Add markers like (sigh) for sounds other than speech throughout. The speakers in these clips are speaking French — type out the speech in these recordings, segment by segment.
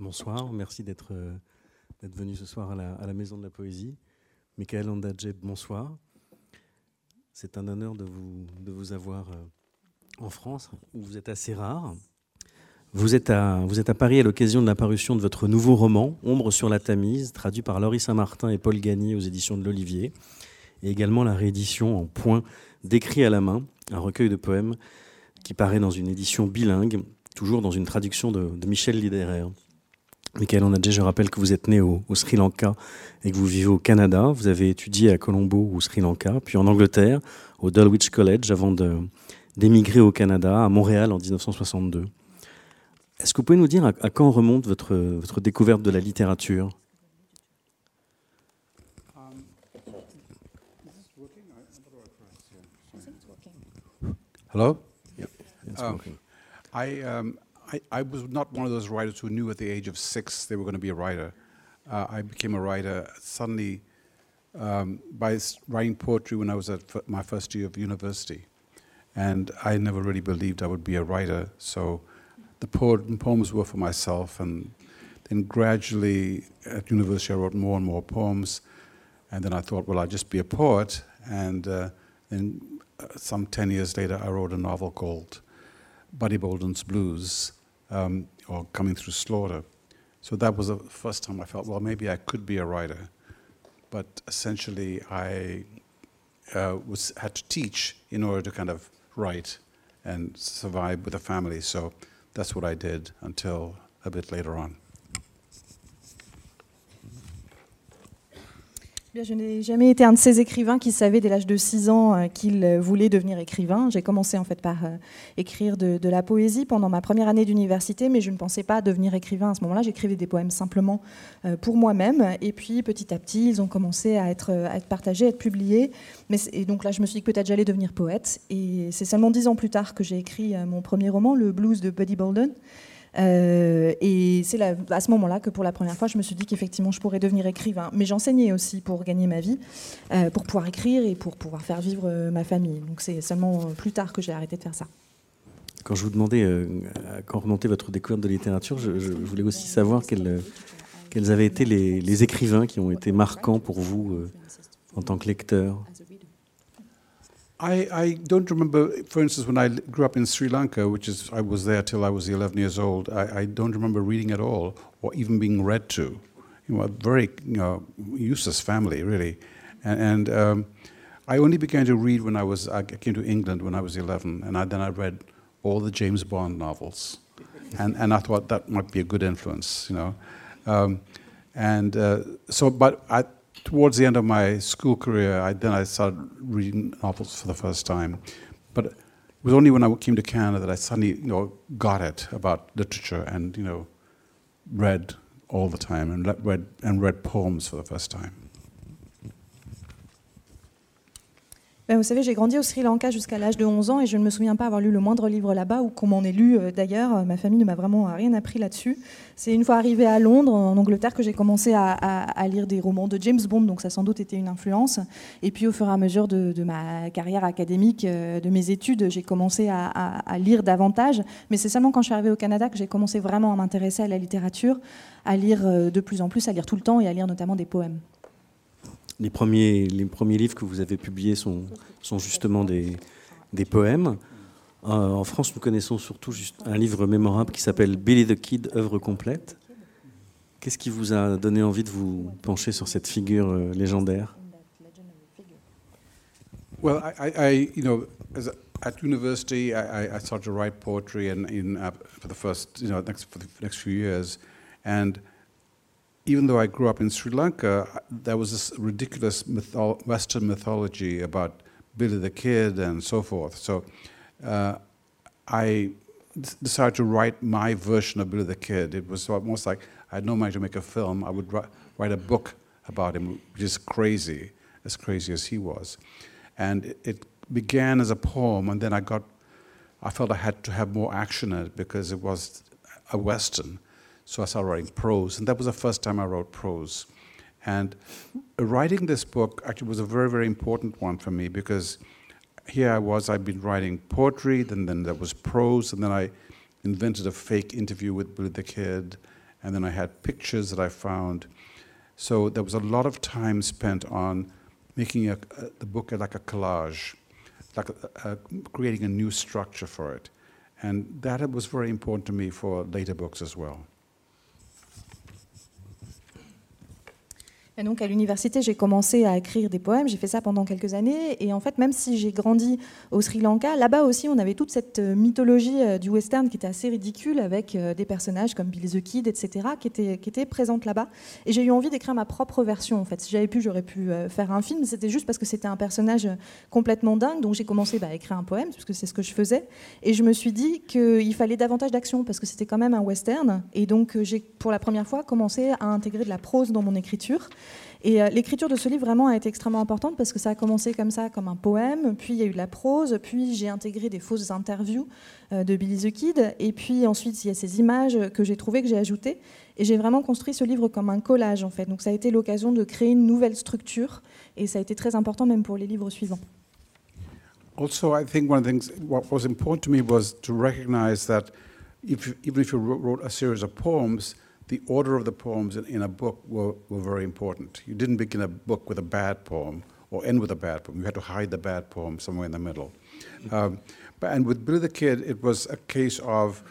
Bonsoir, merci d'être euh, venu ce soir à la, Maison de la Poésie. Michael Andadjeb, bonsoir. C'est un honneur de vous, avoir euh, en France, où vous êtes assez rare. Vous êtes à, Paris à l'occasion de l'apparition de votre nouveau roman, Ombre sur la Tamise, traduit par Laurie Saint-Martin et Paul Gagny aux éditions de l'Olivier, et également la réédition en point d'écrit à la main, un recueil de poèmes qui paraît dans une édition bilingue, toujours dans une traduction de, de Michel Littéraire. Michael Onadje, je rappelle que vous êtes né au, au, Sri Lanka et que vous vivez au Canada. Vous avez étudié à Colombo au Sri Lanka, puis en Angleterre, au Dulwich College, avant d'émigrer au Canada, à Montréal en 1962. Est-ce que vous pouvez nous dire à, à quand remonte votre, votre, découverte de la littérature? Hello? It's Um. I, um, I, I was not one of those writers who knew at the age of six they were going to be a writer. Uh, I became a writer suddenly um, by writing poetry when I was at my first year of university. And I never really believed I would be a writer. So the po- poems were for myself. And then gradually at university, I wrote more and more poems. And then I thought, well, I'll just be a poet. And uh, then uh, some 10 years later, I wrote a novel called Buddy Bolden's Blues, um, or Coming Through Slaughter. So that was the first time I felt, well, maybe I could be a writer. But essentially, I uh, was had to teach in order to kind of write and survive with a family. So that's what I did until a bit later on. Je n'ai jamais été un de ces écrivains qui savait dès l'âge de 6 ans euh, qu'il voulait devenir écrivain. J'ai commencé en fait par euh, écrire de, la poésie pendant ma première année d'université, mais je ne pensais pas devenir écrivain à ce moment-là. J'écrivais des poèmes simplement euh, pour moi-même. Et puis petit à petit, ils ont commencé à être, partagés, à être publiés. Mais, et donc là, je me suis dit que peut-être j'allais devenir poète. Et c'est seulement dix ans plus tard que j'ai écrit mon premier roman, Le blues de Buddy Bolden. Euh, et c'est à ce moment-là que pour la première fois, je me suis dit qu'effectivement, je pourrais devenir écrivain. Mais j'enseignais aussi pour gagner ma vie, euh, pour pouvoir écrire et pour pouvoir faire vivre euh, ma famille. Donc c'est seulement plus tard que j'ai arrêté de faire ça. Quand je vous demandais euh, quand remontait votre découverte de littérature, je, voulais aussi savoir quels, avaient été les, écrivains qui ont été marquants pour vous en tant que lecteur. I, I don't remember, for instance, when I grew up in Sri Lanka, which is, I was there till I was 11 years old, I, I don't remember reading at all or even being read to. You know, a very you know, useless family, really. And, and um, I only began to read when I was, I came to England when I was 11, and I, then I read all the James Bond novels. And, and I thought that might be a good influence, you know. Um, and uh, so, but I, towards the end of my school career, I, then I started reading novels for the first time. But it was only when I came to Canada that I suddenly, you know, got it about literature and, you know, read all the time and read and read poems for the first time. Vous savez, j'ai grandi au Sri Lanka jusqu'à l'âge de 11 ans et je ne me souviens pas avoir lu le moindre livre là-bas ou qu'on m'en ait lu euh, d'ailleurs. Euh, Ma famille ne m'a vraiment rien appris là-dessus. C'est une fois arrivée à Londres, en Angleterre, que j'ai commencé à, lire des romans de James Bond, donc ça a sans doute été une influence. Et puis au fur et à mesure de, ma carrière académique, euh, de mes études, j'ai commencé à, à- lire davantage. Mais c'est seulement quand je suis arrivée au Canada que j'ai commencé vraiment à m'intéresser à la littérature, à lire de plus en plus, à lire tout le temps et à lire notamment des poèmes. Les premiers, les premiers livres que vous avez publiés sont, justement des, poèmes. Euh, en France, nous connaissons surtout un livre mémorable qui s'appelle Billy the Kid, œuvre complète. Qu'est-ce qui vous a donné envie de vous pencher sur cette figure euh, légendaire? Well, I, I, you know, as a, at university, I, I- started to write poetry and in for the first, you know, next for the next few years, and even though I grew up in Sri Lanka, there was this ridiculous mytho- Western mythology about Billy the Kid and so forth. So, uh, I d- decided to write my version of Billy the Kid. It was almost like I had no money to make a film. I would write, write a book about him, which is crazy, as crazy as he was. And it, it began as a poem, and then I got, I felt I had to have more action in it because it was a Western. So I started writing prose, and that was the first time I wrote prose. And writing this book actually was a very, very important one for me because here I was, I'd been writing poetry, then, then there was prose, and then I invented a fake interview with Billy the Kid, and then I had pictures that I found. So there was a lot of time spent on making a, a, the book like a collage, like a, creating a new structure for it. And that was very important to me for later books as well. Et donc à l'université, j'ai commencé à écrire des poèmes, j'ai fait ça pendant quelques années, et en fait, même si j'ai grandi au Sri Lanka, là-bas aussi, on avait toute cette euh, mythologie euh, du western qui était assez ridicule, avec euh, des personnages comme Billy the Kid, etc., qui étaient, qui présentes là-bas. Et j'ai eu envie d'écrire ma propre version, en fait. Si j'avais pu, j'aurais pu faire un film, c'était juste parce que c'était un personnage complètement dingue, donc j'ai commencé bah, à écrire un poème, parce que c'est ce que je faisais, et je me suis dit qu'il fallait davantage d'action, parce que c'était quand même un western, et donc j'ai, pour la première fois, commencé à intégrer de la prose dans mon écriture. Et euh, l'écriture de ce livre vraiment a été extrêmement importante parce que ça a commencé comme ça, comme un poème, puis il y a eu de la prose, puis j'ai intégré des fausses interviews euh, de Billy the Kid, et puis ensuite il y a ces images que j'ai trouvées, que j'ai ajoutées, et j'ai vraiment construit ce livre comme un collage en fait. Donc ça a été l'occasion de créer une nouvelle structure, et ça a été très important même pour les livres suivants. Also, I think one of things what was important to me was to recognize that even if you wrote a series of poems, the order of the poems in, in a book were, were very important. You didn't begin a book with a bad poem or end with a bad poem. You had to hide the bad poem somewhere in the middle. Um, but, and with Billy the Kid, it was a case of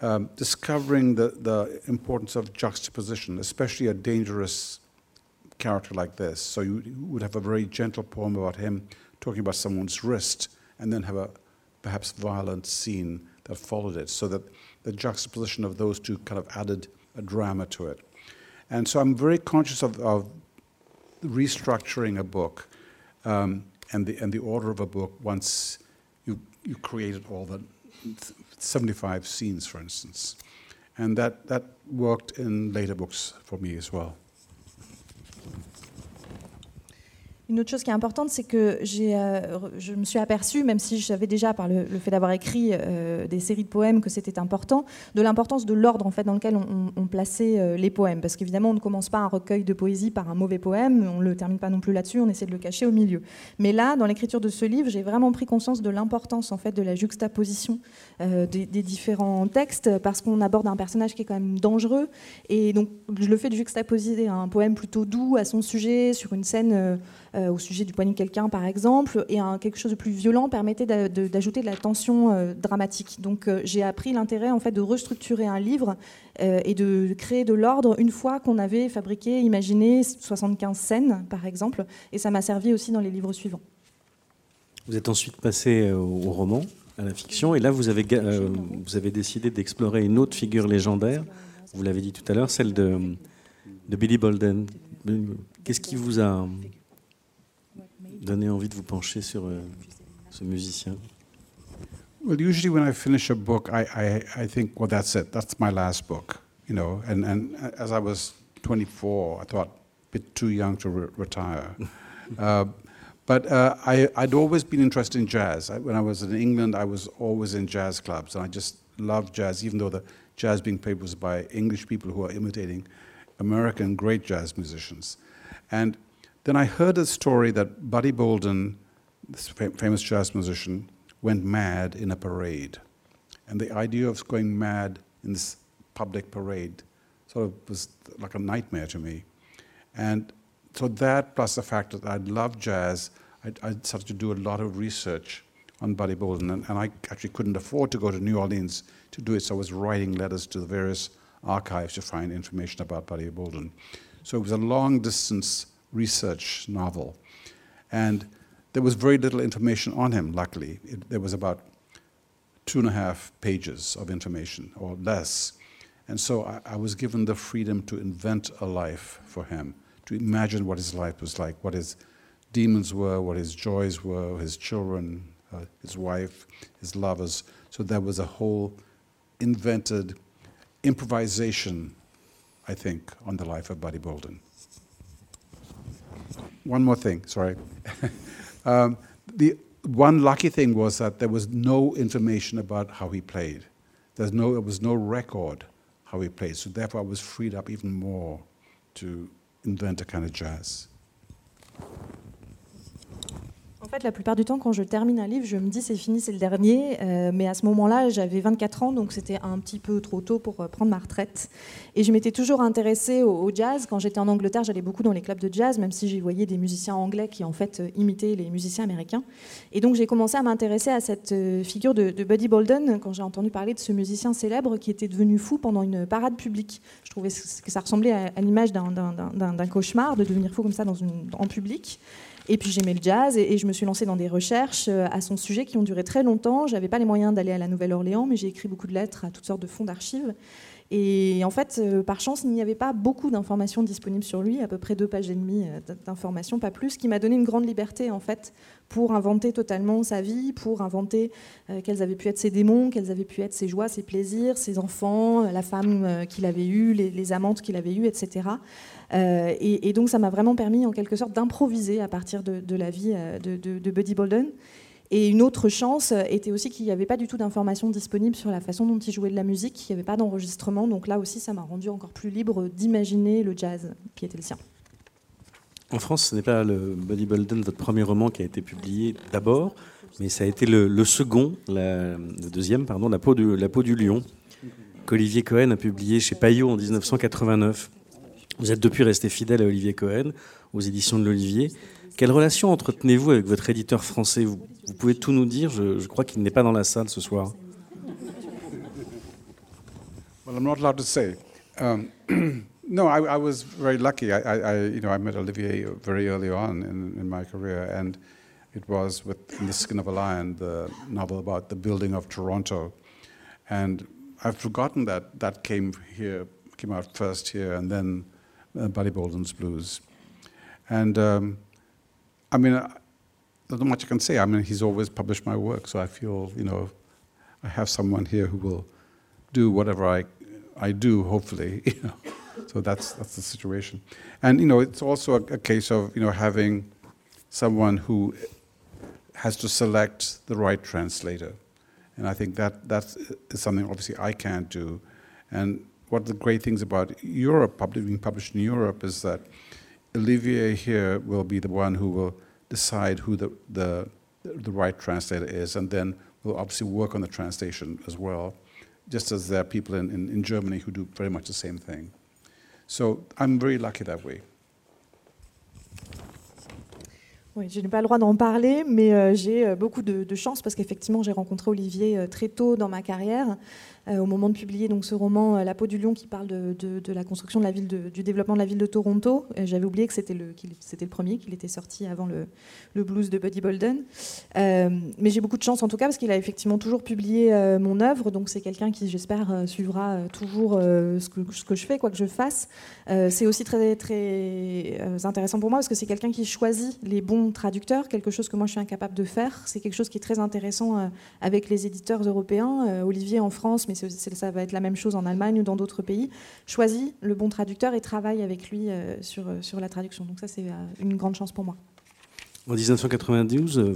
um, discovering the, the importance of juxtaposition, especially a dangerous character like this. So you, you would have a very gentle poem about him talking about someone's wrist, and then have a perhaps violent scene that followed it, so that the juxtaposition of those two kind of added a drama to it. And so I'm very conscious of, of restructuring a book um, and, the, and the order of a book once you, you created all the 75 scenes, for instance. And that, that worked in later books for me as well. Une autre chose qui est importante, c'est que euh, je me suis aperçue, même si je savais déjà par le, fait d'avoir écrit euh, des séries de poèmes que c'était important, de l'importance de l'ordre en fait dans lequel on, plaçait euh, les poèmes. Parce qu'évidemment, on ne commence pas un recueil de poésie par un mauvais poème, on ne le termine pas non plus là-dessus, on essaie de le cacher au milieu. Mais là, dans l'écriture de ce livre, j'ai vraiment pris conscience de l'importance en fait de la juxtaposition des, différents textes, parce qu'on aborde un personnage qui est quand même dangereux. Et donc, le fait de juxtaposer un poème plutôt doux à son sujet sur une scène au sujet du poignet de quelqu'un, par exemple, et un, quelque chose de plus violent permettait d'ajouter de, la tension euh, dramatique. Donc euh, j'ai appris l'intérêt en fait de restructurer un livre et de créer de l'ordre une fois qu'on avait fabriqué, imaginé 75 scènes, par exemple, et ça m'a servi aussi dans les livres suivants. Vous êtes ensuite passé au roman, à la fiction, et là vous avez, vous avez décidé d'explorer une autre figure légendaire, vous l'avez dit tout à l'heure, celle de, de Billy Bolden. Qu'est-ce qui vous a donné envie de vous pencher sur euh, ce musicien Well, usually when I finish a book, I, I, I think, well, that's it. That's my last book, you know. And, and as I was 24, I thought, a bit too young to re retire. (laughs) uh, but uh, I, I'd always been interested in jazz. I, when I was in England, I was always in jazz clubs, and I just loved jazz, even though the jazz being played was by English people who are imitating American great jazz musicians. And then I heard a story that Buddy Bolden, this famous jazz musician, went mad in a parade. And the idea of going mad in this public parade sort of was like a nightmare to me. And so that, plus the fact that I love jazz, I, I started to do a lot of research on Buddy Bolden. And, and, I actually couldn't afford to go to New Orleans to do it, so I was writing letters to the various archives to find information about Buddy Bolden. So it was a long distance research novel. And there was very little information on him, luckily. It, there was about two and a half pages of information or less. And so I, I, was given the freedom to invent a life for him, to imagine what his life was like, what his demons were, what his joys were, his children, uh, his wife, his lovers. So there was a whole invented improvisation, I think, on the life of Buddy Bolden one more thing, sorry. (laughs) um, the one lucky thing was that there was no information about how he played. There's no, there was no record how he played. So therefore, I was freed up even more to invent a kind of jazz. Fait, la plupart du temps, quand je termine un livre, je me dis c'est fini, c'est le dernier. Euh, mais à ce moment-là, j'avais 24 ans, donc c'était un petit peu trop tôt pour euh, prendre ma retraite. Et je m'étais toujours intéressée au, jazz. Quand j'étais en Angleterre, j'allais beaucoup dans les clubs de jazz, même si j'y voyais des musiciens anglais qui en fait euh, imitaient les musiciens américains. Et donc j'ai commencé à m'intéresser à cette figure de, Buddy Bolden quand j'ai entendu parler de ce musicien célèbre qui était devenu fou pendant une parade publique. Je trouvais que ça ressemblait à, l'image d'un cauchemar de devenir fou comme ça en public. Et puis j'aimais le jazz et, je me suis lancée dans des recherches euh, à son sujet qui ont duré très longtemps. Je n'avais pas les moyens d'aller à la Nouvelle-Orléans, mais j'ai écrit beaucoup de lettres à toutes sortes de fonds d'archives. Et en fait, euh, par chance, il n'y avait pas beaucoup d'informations disponibles sur lui, à peu près deux pages et demie euh, d'informations, pas plus, qui m'a donné une grande liberté en fait pour inventer totalement sa vie, pour inventer quels avaient pu être ses démons, quels avaient pu être ses joies, ses plaisirs, ses enfants, la femme qu'il avait eue, les, amantes qu'il avait eues, etc. Euh, et, donc ça m'a vraiment permis en quelque sorte d'improviser à partir de, la vie euh, de, Buddy Bolden. Et une autre chance était aussi qu'il n'y avait pas du tout d'informations disponibles sur la façon dont il jouait de la musique, il n'y avait pas d'enregistrement, donc là aussi ça m'a rendu encore plus libre d'imaginer le jazz qui était le sien. En France, ce n'est pas le Buddy Bolden, votre premier roman qui a été publié d'abord, mais ça a été le, second, le deuxième, pardon, La peau, la peau du lion, qu'Olivier Cohen a publié chez Payot en 1989. Vous êtes depuis resté fidèle à Olivier Cohen, aux éditions de l'Olivier. Quelle relation entretenez-vous avec votre éditeur français? Vous, pouvez tout nous dire je, crois qu'il n'est pas dans la salle ce soir. Well, I'm not allowed to say. Um, (clears throat) no, I, I, was very lucky. I, I, you know, I met Olivier very early on in, in my career, and it was with In the Skin of a Lion, the novel about the building of Toronto. And I've forgotten that that came here, came out first here, and then uh, Buddy Bolden's blues. And um, I mean, uh, there's not much I can say. I mean, he's always published my work, so I feel, you know, I have someone here who will do whatever I, I do, hopefully, (laughs) you know. So that's, that's the situation. And, you know, it's also a, a case of, you know, having someone who has to select the right translator. And I think that that's something obviously I can't do. And of the great things about Europe, being published in Europe, is that Olivier here will be the one who will decide who the, the, the right translator is, and then will obviously work on the translation as well, just as there are people in, in, in Germany who do very much the same thing. So I'm very lucky that way. Oui, je n'ai pas le droit d'en parler, mais euh, j'ai euh, beaucoup de, de, chance parce qu'effectivement, j'ai rencontré Olivier euh, très tôt dans ma carrière. Euh, au moment de publier donc, ce roman euh, La peau du lion qui parle de, la construction de la ville du développement de la ville de Toronto. Euh, j'avais oublié que c'était le, c'était le premier, qu'il était sorti avant le, blues de Buddy Bolden. mais j'ai beaucoup de chance en tout cas parce qu'il a effectivement toujours publié mon œuvre, donc c'est quelqu'un qui j'espère suivra toujours ce que, ce, que, je fais, quoi que je fasse. c'est aussi très, très intéressant pour moi parce que c'est quelqu'un qui choisit les bons traducteurs, quelque chose que moi je suis incapable de faire. C'est quelque chose qui est très intéressant avec les éditeurs européens. Olivier en France, mais ça va être la même chose en Allemagne ou dans d'autres pays, choisit le bon traducteur et travaille avec lui euh, sur, euh, sur la traduction. Donc ça, c'est euh, une grande chance pour moi. En 1992,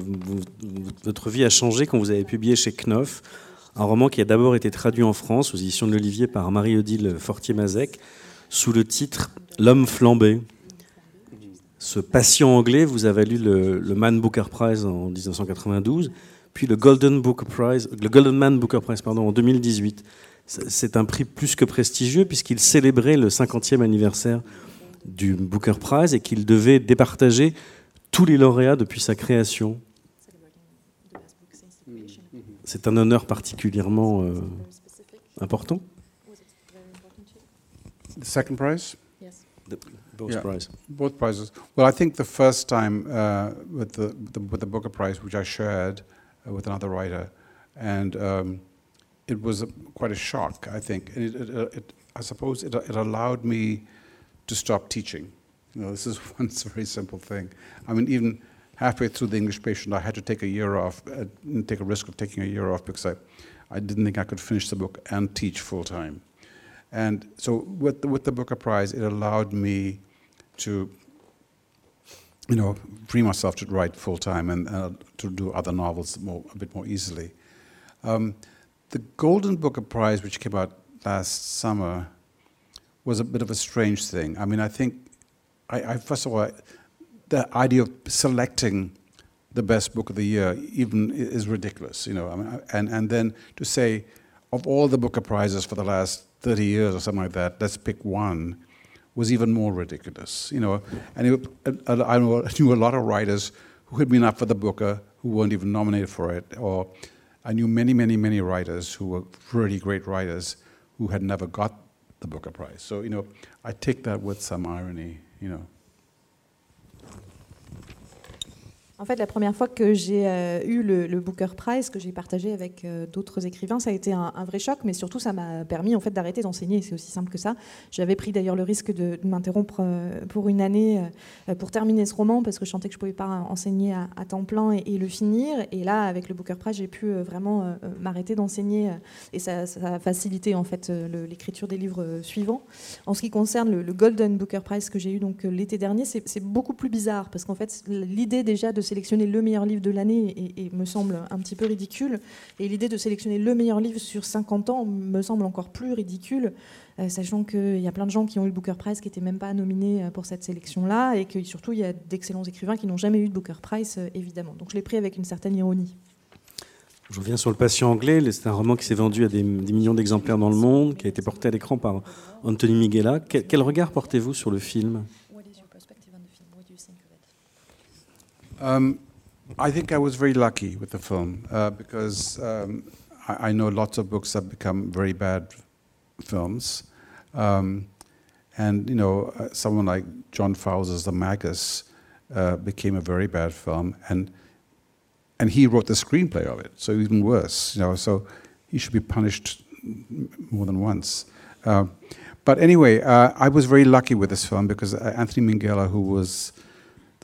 votre vie a changé quand vous avez publié chez Knopf un roman qui a d'abord été traduit en France aux éditions de l'Olivier par Marie-Odile Fortier-Mazec sous le titre L'homme flambé. Ce patient anglais vous a valu le, le Man Booker Prize en 1992 puis le Golden Booker Prize, le Golden Man Booker Prize pardon, en 2018. C'est un prix plus que prestigieux puisqu'il célébrait le 50e anniversaire du Booker Prize et qu'il devait départager tous les lauréats depuis sa création. C'est un honneur particulièrement euh, important. The second prize? Yes. The, both yeah, prizes. Both prizes. Well, I think the first time uh, with, the, the, with the Booker Prize, which I shared, Uh, with another writer, and um, it was a, quite a shock, I think. And it, it, it, I suppose it, it allowed me to stop teaching. You know, this is (laughs) one very simple thing. I mean, even halfway through the English patient, I had to take a year off, uh, take a risk of taking a year off because I, I didn't think I could finish the book and teach full time. And so with the, with the Booker Prize, it allowed me to you know, free myself to write full time and uh, to do other novels more, a bit more easily. Um, the Golden Booker Prize, which came out last summer, was a bit of a strange thing. I mean, I think, I, I first of all, the idea of selecting the best book of the year even is ridiculous, you know. I mean, and, and then to say, of all the Booker Prizes for the last 30 years or something like that, let's pick one, was even more ridiculous, you know. And it, (laughs) I, knew a lot of writers who had been up for the Booker who weren't even nominated for it, or I knew many, many, many writers who were really great writers who had never got the Booker Prize. So, you know, I take that with some irony, you know. En fait, la première fois que j'ai euh, eu le, Booker Prize, que j'ai partagé avec euh, d'autres écrivains, ça a été un, vrai choc, mais surtout ça m'a permis en fait d'arrêter d'enseigner. C'est aussi simple que ça. J'avais pris d'ailleurs le risque de, m'interrompre euh, pour une année pour terminer ce roman parce que je sentais que je pouvais pas enseigner à, temps plein et, le finir. Et là, avec le Booker Prize, j'ai pu vraiment m'arrêter d'enseigner et ça, a facilité en fait l'écriture des livres suivants. En ce qui concerne le, Golden Booker Prize que j'ai eu donc l'été dernier, c'est beaucoup plus bizarre parce qu'en fait l'idée déjà de sélectionner le meilleur livre de l'année me semble un petit peu ridicule. Et l'idée de sélectionner le meilleur livre sur 50 ans me semble encore plus ridicule, euh, sachant qu'il y a plein de gens qui ont eu le Booker Prize qui n'étaient même pas nominés euh, pour cette sélection-là, et que surtout il y a d'excellents écrivains qui n'ont jamais eu de Booker Prize, euh, évidemment. Donc je l'ai pris avec une certaine ironie. Je reviens sur Le Patient anglais. C'est un roman qui s'est vendu à des, millions d'exemplaires dans le monde, qui a été porté à l'écran par Anthony Miguela. quel regard portez-vous sur le film? Um, I think I was very lucky with the film uh, because um, I, I, know lots of books have become very bad films. Um, and, you know, uh, someone like John Fowler's The Magus uh, became a very bad film. And, and he wrote the screenplay of it, so even worse, you know, so he should be punished more than once. Uh, but anyway, uh, I was very lucky with this film because uh, Anthony Minghella, who was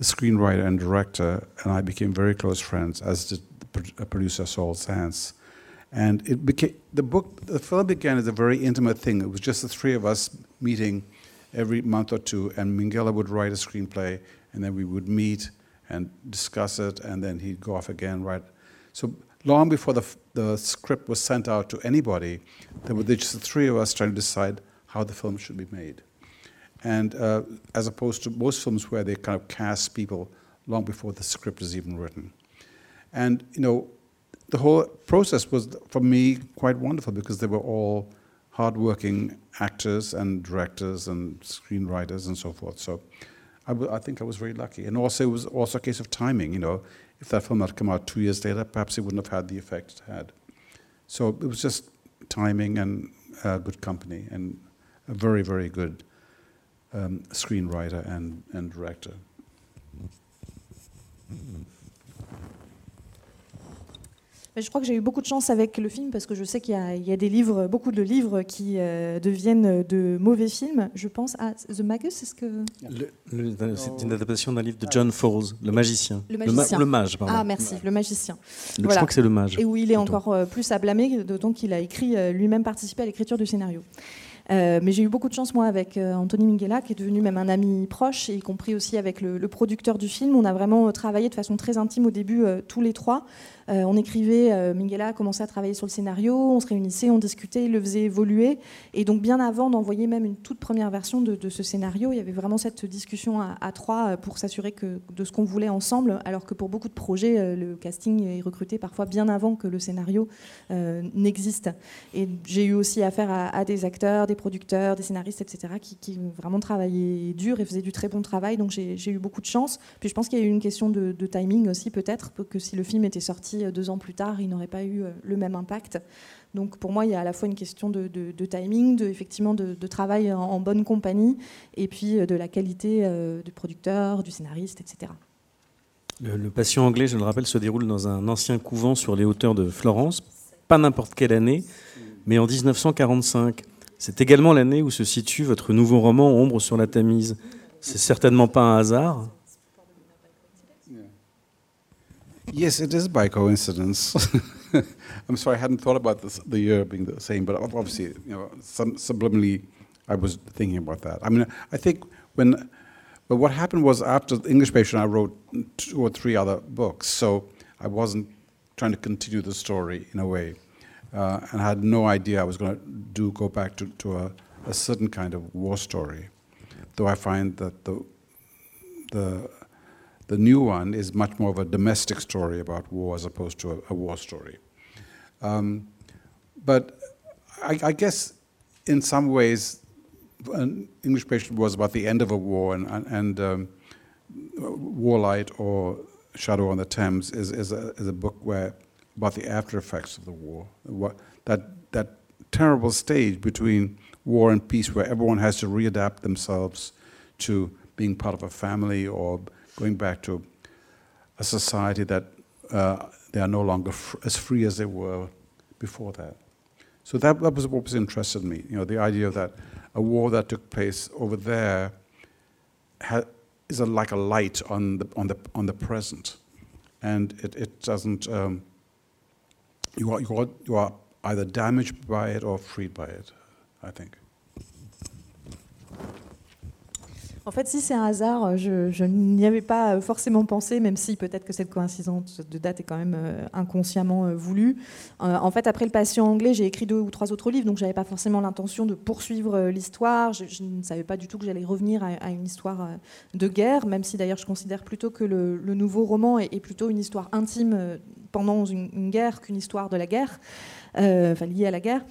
the screenwriter and director and I became very close friends, as did the uh, producer Saul Sands. And it became the book. The film began as a very intimate thing. It was just the three of us meeting every month or two, and Minghella would write a screenplay, and then we would meet and discuss it, and then he'd go off again, write. So long before the, the script was sent out to anybody, there were just the three of us trying to decide how the film should be made and uh, as opposed to most films where they kind of cast people long before the script is even written. And you know, the whole process was for me quite wonderful because they were all hardworking actors and directors and screenwriters and so forth. So I, I think I was very lucky. And also, it was also a case of timing. You know, if that film had come out two years later, perhaps it wouldn't have had the effect it had. So it was just timing and uh, good company and a very, very good um, screenwriter and, and director. Je crois que j'ai eu beaucoup de chance avec le film parce que je sais qu'il y, y, a des livres, beaucoup de livres qui euh, deviennent de mauvais films. Je pense à The Magus, est-ce que c'est une adaptation d'un livre de John Fowles, Le Magicien. Le, magicien. le, mage, pardon. Ah merci, Le Magicien. Je crois que c'est Le Mage. Et où il est encore euh, plus à blâmer, d'autant qu'il a écrit euh, lui-même participé à l'écriture du scénario. Euh, mais j'ai eu beaucoup de chance, moi, avec euh, Anthony Minghella, qui est devenu même un ami proche, y compris aussi avec le, producteur du film. On a vraiment euh, travaillé de façon très intime au début, tous les trois. Euh, on écrivait, euh, Minghella a commencé à travailler sur le scénario, on se réunissait, on discutait, il le faisait évoluer. Et donc bien avant d'envoyer même une toute première version de, ce scénario, il y avait vraiment cette discussion à, trois pour s'assurer de ce qu'on voulait ensemble, alors que pour beaucoup de projets, euh, le casting est recruté parfois bien avant que le scénario n'existe. Et j'ai eu aussi affaire à, des acteurs, des producteurs, des scénaristes, etc., qui, qui, vraiment travaillaient dur et faisaient du très bon travail. Donc j'ai eu beaucoup de chance. Puis je pense qu'il y a eu une question de timing aussi, peut-être, que si le film était sorti euh, deux ans plus tard, il n'aurait pas eu euh, le même impact. Donc pour moi, il y a à la fois une question de, timing, de, effectivement de, travail en, bonne compagnie, et puis euh, de la qualité du producteur, du scénariste, etc. Le, Patient anglais, je le rappelle, se déroule dans un ancien couvent sur les hauteurs de Florence, pas n'importe quelle année, mais en 1945. C'est également l'année où se situe votre nouveau roman Ombre sur la Tamise. C'est certainement pas un hasard. Yes, it is by coincidence. (laughs) I'm sorry, I hadn't thought about this, the year being the same, but obviously, you know, some, subliminally, I was thinking about that. I mean, I think when, but what happened was after the English patient, I wrote two or three other books, so I wasn't trying to continue the story in a way, uh, and I had no idea I was going to do go back to, to a, a certain kind of war story, though I find that the the The new one is much more of a domestic story about war as opposed to a, a war story. Um, but I, I, guess in some ways, an English patient was about the end of a war, and, and um, Warlight or Shadow on the Thames is, is, a, is a book where about the after effects of the war. What, that, that terrible stage between war and peace where everyone has to readapt themselves to being part of a family or going back to a society that uh, they are no longer fr- as free as they were before that. So that, that was what was interested me. You know, the idea that a war that took place over there ha- is a, like a light on the on the on the present, and it, it doesn't. Um, you are, you are you are either damaged by it or freed by it. I think. En fait, si c'est un hasard, je, n'y avais pas forcément pensé, même si peut-être que cette coïncidence de date est quand même euh, inconsciemment euh, voulue. Euh, en fait, après Le patient anglais, j'ai écrit deux ou trois autres livres, donc je n'avais pas forcément l'intention de poursuivre l'histoire. Je, ne savais pas du tout que j'allais revenir à, une histoire de guerre, même si d'ailleurs je considère plutôt que le, nouveau roman est, plutôt une histoire intime pendant une guerre qu'une histoire de la guerre. Euh, enfin lié à la guerre.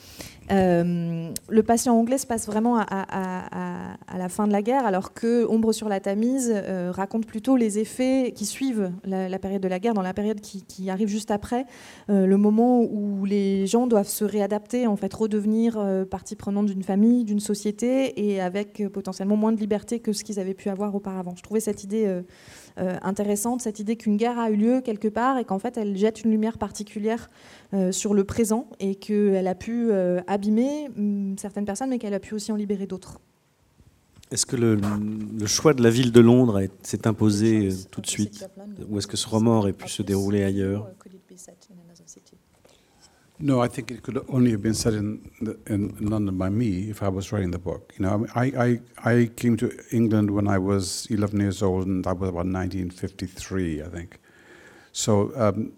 Euh, le patient anglais se passe vraiment à, la fin de la guerre, alors que Ombre sur la Tamise euh, raconte plutôt les effets qui suivent la, période de la guerre, dans la période qui, arrive juste après, le moment où les gens doivent se réadapter, en fait, redevenir partie prenante d'une famille, d'une société, et avec potentiellement moins de liberté que ce qu'ils avaient pu avoir auparavant. Je trouvais cette idée intéressante, cette idée qu'une guerre a eu lieu quelque part et qu'en fait elle jette une lumière particulière euh, sur le présent et qu'elle a pu euh, abîmer mm, certaines personnes mais qu'elle a pu aussi en libérer d'autres. Est-ce que le, le, choix de la ville de Londres s'est imposé tout de suite Ou est-ce que ce roman aurait pu se dérouler ailleurs No, I think it could only have been said in, the, in London by me if I was writing the book. You know, I, I, I came to England when I was 11 years old, and that was about 1953, I think. So um,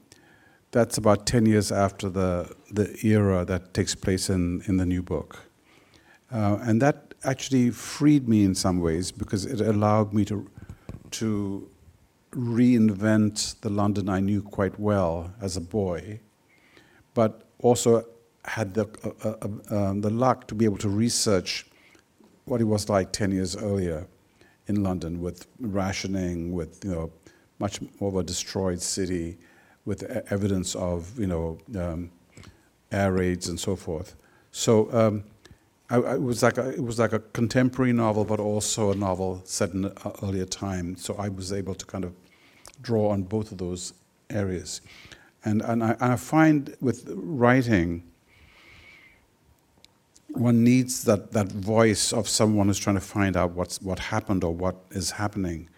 that's about 10 years after the, the era that takes place in, in the new book. Uh, and that actually freed me in some ways because it allowed me to, to reinvent the London I knew quite well as a boy, but also had the, uh, uh, uh, um, the luck to be able to research what it was like 10 years earlier in London with rationing, with you know, much more of a destroyed city, with evidence of you know, um, air raids and so forth. So um, I, I, was like a, it was like a contemporary novel, but also a novel set in an earlier time. So I was able to kind of draw on both of those areas. And, and, I, and I find with writing, one needs that, that voice of someone who's trying to find out what's, what happened or what is happening.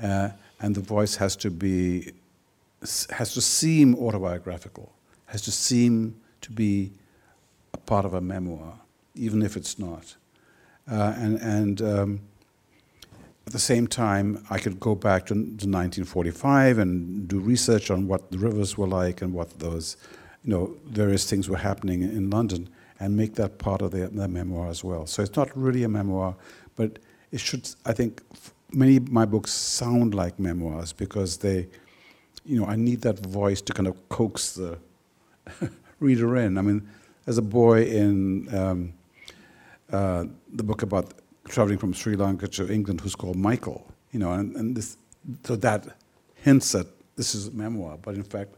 Uh, and the voice has to be, has to seem autobiographical, has to seem to be a part of a memoir, even if it's not. Uh, and and um, at the same time, I could go back to, to 1945 and do research on what the rivers were like and what those, you know, various things were happening in London and make that part of the, the memoir as well. So it's not really a memoir, but it should, I think, many of my books sound like memoirs because they, you know, I need that voice to kind of coax the (laughs) reader in. I mean, as a boy in um, uh, the book about traveling from Sri Lanka to England who's called Michael, you know, and, and this, so that hints that this is a memoir, but in fact,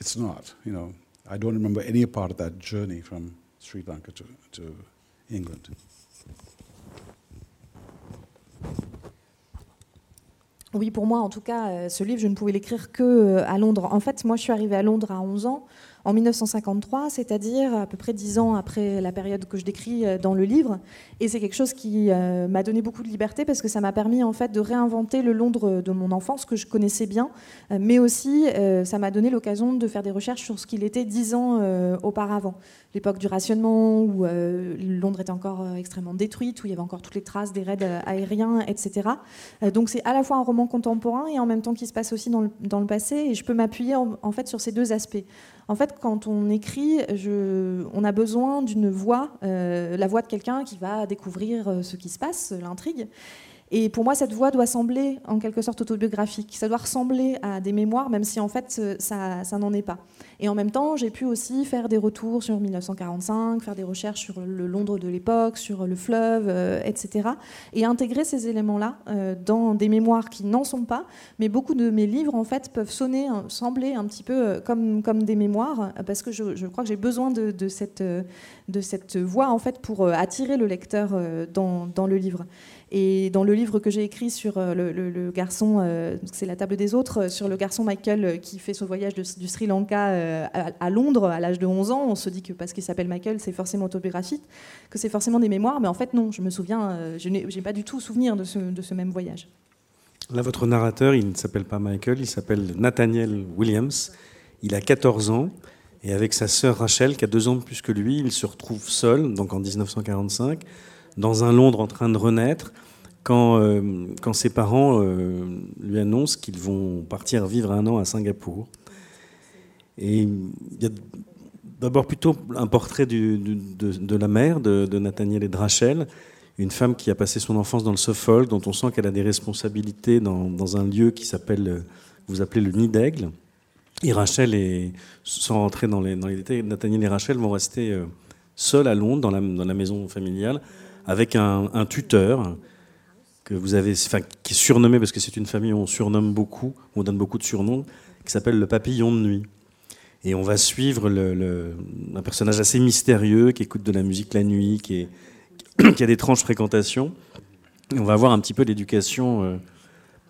it's not, you know. I don't remember any part of that journey from Sri Lanka to, to England. Oui, pour moi, en tout cas, euh, ce livre, je ne pouvais l'écrire que euh, à Londres. En fait, moi, je suis arrivée à Londres à 11 ans en 1953, c'est-à-dire à peu près dix ans après la période que je décris euh, dans le livre. Et c'est quelque chose qui euh, m'a donné beaucoup de liberté parce que ça m'a permis en fait de réinventer le Londres de mon enfance que je connaissais bien, euh, mais aussi ça m'a donné l'occasion de faire des recherches sur ce qu'il était dix ans auparavant, l'époque du rationnement où Londres était encore extrêmement détruite, où il y avait encore toutes les traces des raids aériens, etc. donc c'est à la fois un roman contemporain et en même temps qui se passe aussi dans le, dans le passé, et je peux m'appuyer en fait sur ces deux aspects. En fait, quand on écrit, on a besoin d'une voix, euh, la voix de quelqu'un qui va découvrir euh, ce qui se passe, l'intrigue. Et pour moi, cette voix doit sembler en quelque sorte autobiographique. Ça doit ressembler à des mémoires, même si en fait, ça, n'en est pas. Et en même temps, j'ai pu aussi faire des retours sur 1945, faire des recherches sur le Londres de l'époque, sur le fleuve, euh, etc. Et intégrer ces éléments-là euh, dans des mémoires qui n'en sont pas. Mais beaucoup de mes livres, en fait, peuvent sonner, sembler un petit peu euh, comme, comme des mémoires, parce que je, je crois que j'ai besoin de, de, cette, de cette voix, en fait, pour attirer le lecteur dans, dans le livre. Et dans le livre que j'ai écrit sur euh, le, garçon, euh, c'est la table des autres, sur le garçon Michael euh, qui fait son voyage du Sri Lanka à, Londres à l'âge de 11 ans, on se dit que parce qu'il s'appelle Michael, c'est forcément autobiographique, que c'est forcément des mémoires, mais en fait non, je me souviens, je n'ai pas du tout souvenir de ce, de ce même voyage. Là, votre narrateur, il ne s'appelle pas Michael, il s'appelle Nathaniel Williams. Il a 14 ans et avec sa sœur Rachel, qui a deux ans de plus que lui, il se retrouve seul, donc en 1945, dans un Londres en train de renaître, quand, euh, ses parents euh, lui annoncent qu'ils vont partir vivre un an à Singapour. Et il y a d'abord plutôt un portrait de, la mère de, de, Nathaniel et de Rachel, une femme qui a passé son enfance dans le Suffolk, dont on sent qu'elle a des responsabilités dans, un lieu qui s'appelle, vous appelez le Nid d'Aigle. Et Rachel, est, sans rentrer dans les, dans les détails, Nathaniel et Rachel vont rester euh, seuls à Londres, dans la maison familiale, avec un, tuteur que vous avez, enfin, qui est surnommé parce que c'est une famille où on surnomme beaucoup, on donne beaucoup de surnoms, qui s'appelle le papillon de nuit. Et on va suivre un personnage assez mystérieux qui écoute de la musique la nuit, qui, est, qui a d'étranges fréquentations. Et on va voir un petit peu l'éducation euh,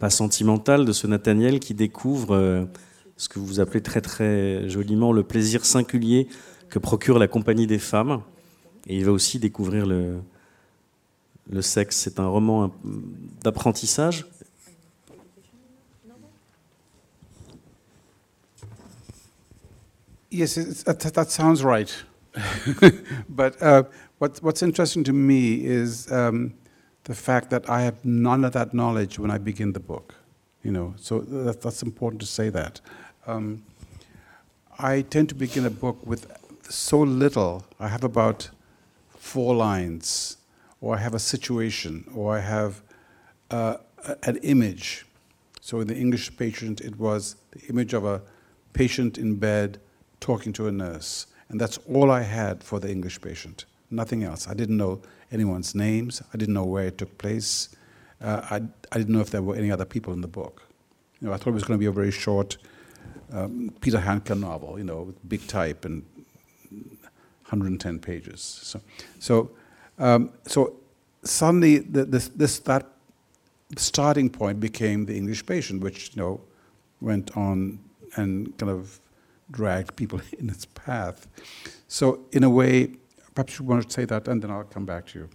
pas sentimentale de ce Nathaniel qui découvre euh, ce que vous appelez très très joliment le plaisir singulier que procure la compagnie des femmes. Et il va aussi découvrir le, Le sexe, c'est un roman d'apprentissage. Yes, that, that, sounds right. (laughs) but uh, what, what's interesting to me is um, the fact that I have none of that knowledge when I begin the book. You know, so that, that's important to say that. Um, I tend to begin a book with so little. I have about four lines or I have a situation, or I have uh, an image. So in the English patient, it was the image of a patient in bed talking to a nurse. And that's all I had for the English patient, nothing else. I didn't know anyone's names, I didn't know where it took place, uh, I, I didn't know if there were any other people in the book. You know, I thought it was going to be a very short um, Peter Handke novel, you know, with big type and 110 pages. So, so um, so suddenly, the, this, this, that starting point became the English patient, which you know went on and kind of dragged people (laughs) in its path. So, in a way, perhaps you want to say that, and then I'll come back to you.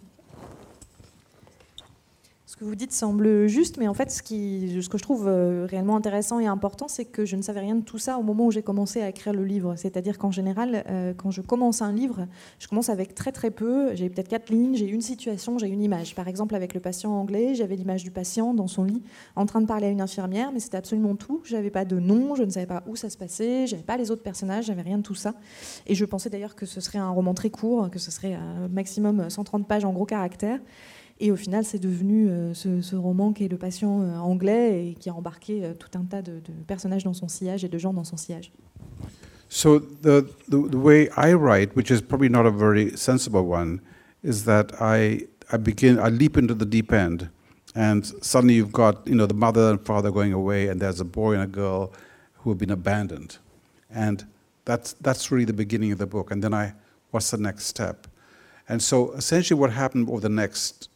Que vous dites semble juste, mais en fait, ce, que je trouve euh, réellement intéressant et important, c'est que je ne savais rien de tout ça au moment où j'ai commencé à écrire le livre. C'est-à-dire qu'en général, euh, quand je commence un livre, je commence avec très très peu. J'ai peut-être quatre lignes, j'ai une situation, j'ai une image. Par exemple, avec le patient anglais, j'avais l'image du patient dans son lit, en train de parler à une infirmière, mais c'était absolument tout. Je n'avais pas de nom, je ne savais pas où ça se passait, je n'avais pas les autres personnages, j'avais rien de tout ça. Et je pensais d'ailleurs que ce serait un roman très court, que ce serait un maximum 130 pages en gros caractères. Et au final, c'est devenu euh, ce, ce, roman qui est le patient euh, anglais et qui a embarqué euh, tout un tas de, de, personnages dans son sillage et de gens dans son sillage. So the, the, the way I write, which is probably not a very sensible one, is that I, I begin, I leap into the deep end. And suddenly you've got, you know, the mother and father going away, and there's a boy and a girl who have been abandoned. And that's, that's really the beginning of the book. And then I, what's the next step? And so essentially what happened over the next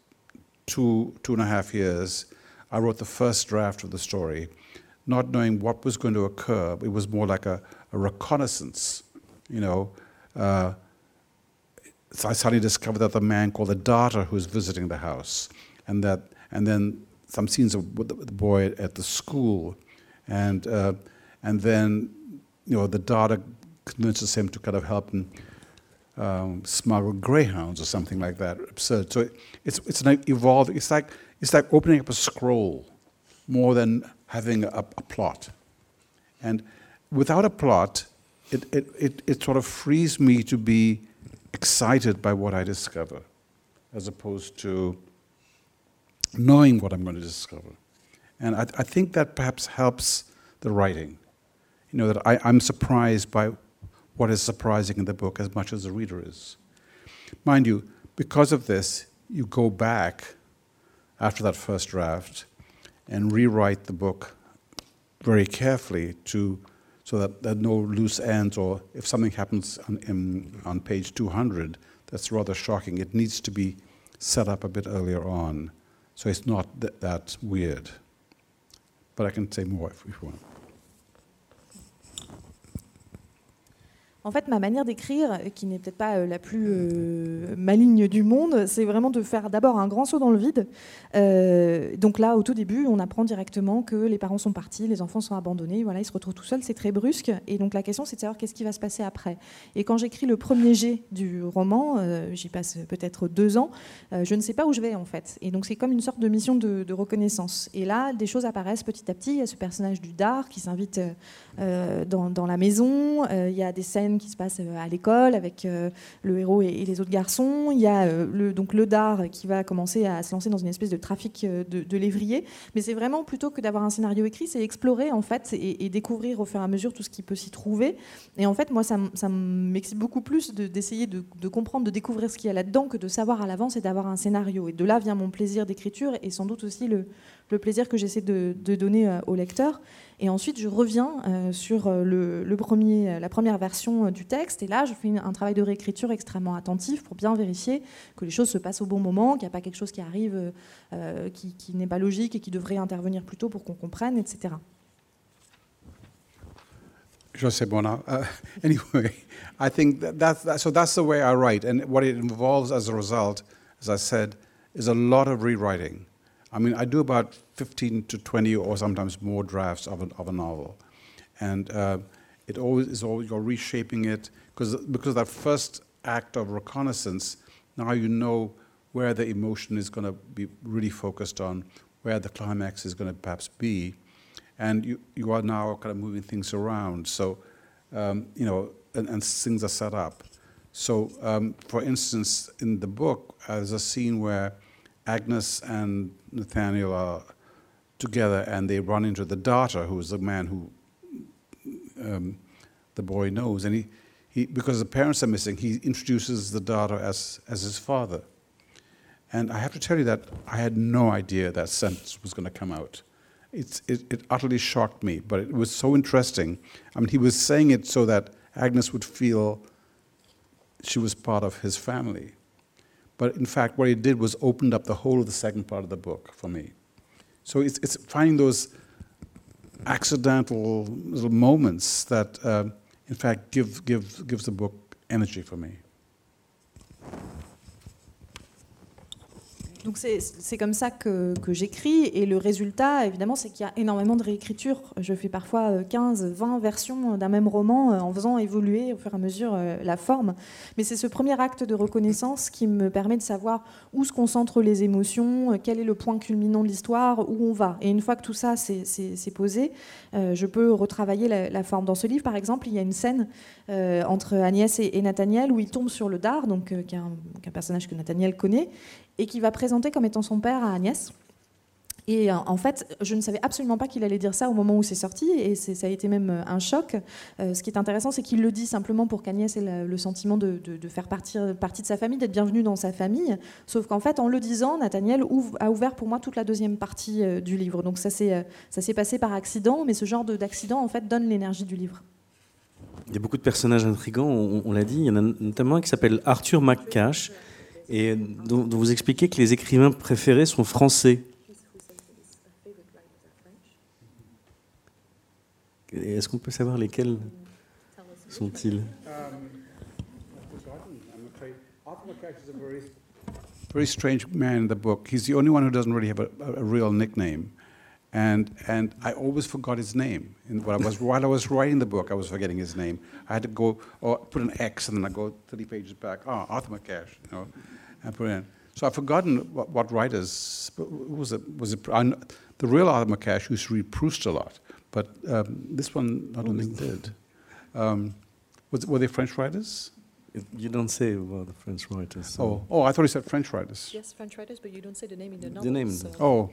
two, two and a half years, I wrote the first draft of the story, not knowing what was going to occur. It was more like a, a reconnaissance, you know. Uh, I suddenly discovered that the man called the daughter who was visiting the house, and that, and then some scenes of the boy at the school, and uh, and then, you know, the daughter convinces him to kind of help him um, smuggle greyhounds or something like that. Absurd. So it's it's an evolving. It's like it's like opening up a scroll, more than having a, a plot. And without a plot, it, it, it, it sort of frees me to be excited by what I discover, as opposed to knowing what I'm going to discover. And I, I think that perhaps helps the writing. You know, that I, I'm surprised by what is surprising in the book as much as the reader is. Mind you, because of this, you go back after that first draft and rewrite the book very carefully to so that there are no loose ends or if something happens on, in, on page 200 that's rather shocking. It needs to be set up a bit earlier on. So it's not th- that weird. But i can say more if you want En fait, ma manière d'écrire, qui n'est peut-être pas euh, la plus euh, maligne du monde, c'est vraiment de faire d'abord un grand saut dans le vide. Euh, donc là, au tout début, on apprend directement que les parents sont partis, les enfants sont abandonnés, voilà, ils se retrouvent tout seuls, c'est très brusque. Et donc la question, c'est de savoir qu'est-ce qui va se passer après. Et quand j'écris le premier jet du roman, j'y passe peut-être deux ans, je ne sais pas où je vais en fait. Et donc c'est comme une sorte de mission de, reconnaissance. Et là, des choses apparaissent petit à petit. Il y a ce personnage du Dard qui s'invite dans, la maison. il y a des scènes qui se passe euh, à l'école avec euh, le héros et, les autres garçons. Il y a euh, le, donc le dard qui va commencer à se lancer dans une espèce de trafic de, lévrier. Mais c'est vraiment plutôt que d'avoir un scénario écrit, c'est explorer en fait et, découvrir au fur et à mesure tout ce qui peut s'y trouver. Et en fait, moi, ça, ça m'excite beaucoup plus d'essayer de, de, comprendre, de découvrir ce qu'il y a là-dedans que de savoir à l'avance et d'avoir un scénario. Et de là vient mon plaisir d'écriture et sans doute aussi le, le plaisir que j'essaie de, donner au lecteur. Et ensuite, je reviens euh, sur euh, le, premier, la première version euh, du texte. Et là, je fais un travail de réécriture extrêmement attentif pour bien vérifier que les choses se passent au bon moment, qu'il n'y a pas quelque chose qui arrive qui, n'est pas logique et qui devrait intervenir plus tôt pour qu'on comprenne, etc. Uh, (laughs) anyway, I think that that, so. That's the way I write, and what it involves as a result, as I said, is a lot of rewriting. I mean, I do 15 to 20 or sometimes more drafts of, a, of a novel. And uh, it always is always, you're reshaping it because, because that first act of reconnaissance, now you know where the emotion is going to be really focused on, where the climax is going to perhaps be. And you, you are now kind of moving things around. So, um, you know, and, and, things are set up. So, um, for instance, in the book, uh, there's a scene where Agnes and Nathaniel are together and they run into the daughter, who is the man who um, the boy knows. And he, he, because the parents are missing, he introduces the daughter as, as his father. And I have to tell you that I had no idea that sentence was going to come out. It, it utterly shocked me, but it was so interesting. I mean, he was saying it so that Agnes would feel she was part of his family. But in fact, what he did was opened up the whole of the second part of the book for me. So it's, it's finding those accidental little moments that, uh, in fact, give, give, gives the book energy for me. Donc c'est comme ça que, j'écris et le résultat, évidemment, c'est qu'il y a énormément de réécriture. Je fais parfois 15, euh, 20 versions d'un même roman euh, en faisant évoluer au fur et à mesure euh, la forme. Mais c'est ce premier acte de reconnaissance qui me permet de savoir où se concentrent les émotions, quel est le point culminant de l'histoire, où on va. Et une fois que tout ça c'est posé, je peux retravailler la, forme. Dans ce livre, par exemple, il y a une scène entre Agnès et, Nathaniel où il tombe sur le dard, donc, qui est un personnage que Nathaniel connaît, et qui va présenter comme étant son père à Agnès. Et euh, en fait, je ne savais absolument pas qu'il allait dire ça au moment où c'est sorti, et ça a été même euh, un choc. Euh, ce qui est intéressant, c'est qu'il le dit simplement pour qu'Agnès ait le, sentiment de, faire partie, de sa famille, d'être bienvenue dans sa famille. Sauf qu'en fait, en le disant, Nathaniel a ouvert pour moi toute la deuxième partie du livre. Donc ça s'est passé par accident, mais ce genre d'accident, en fait, donne l'énergie du livre. Il y a beaucoup de personnages intrigants, on, on l'a dit. Il y en a notamment un qui s'appelle Arthur McCash et dont, vous expliquez que les écrivains préférés sont français. Est-ce qu'on peut savoir lesquels sont-ils? Very strange man in the book. He's the only one who doesn't really have a, a real nickname. And, and I always forgot his name. And I was, while I was writing the book, I was forgetting his name. I had to go or put an X and then I go 30 pages back. Oh, Arthur McCash, you know. Brilliant. So I've forgotten what, what writers was it? Was it I, the real Arthur McCash used to read Proust a lot, but um, this one I don't think did. Um, was, were they French writers? You don't say about the French writers. so- Oh, oh, I thought you said French writers. Yes, French writers, but you don't say the name in the novel. The name so Oh,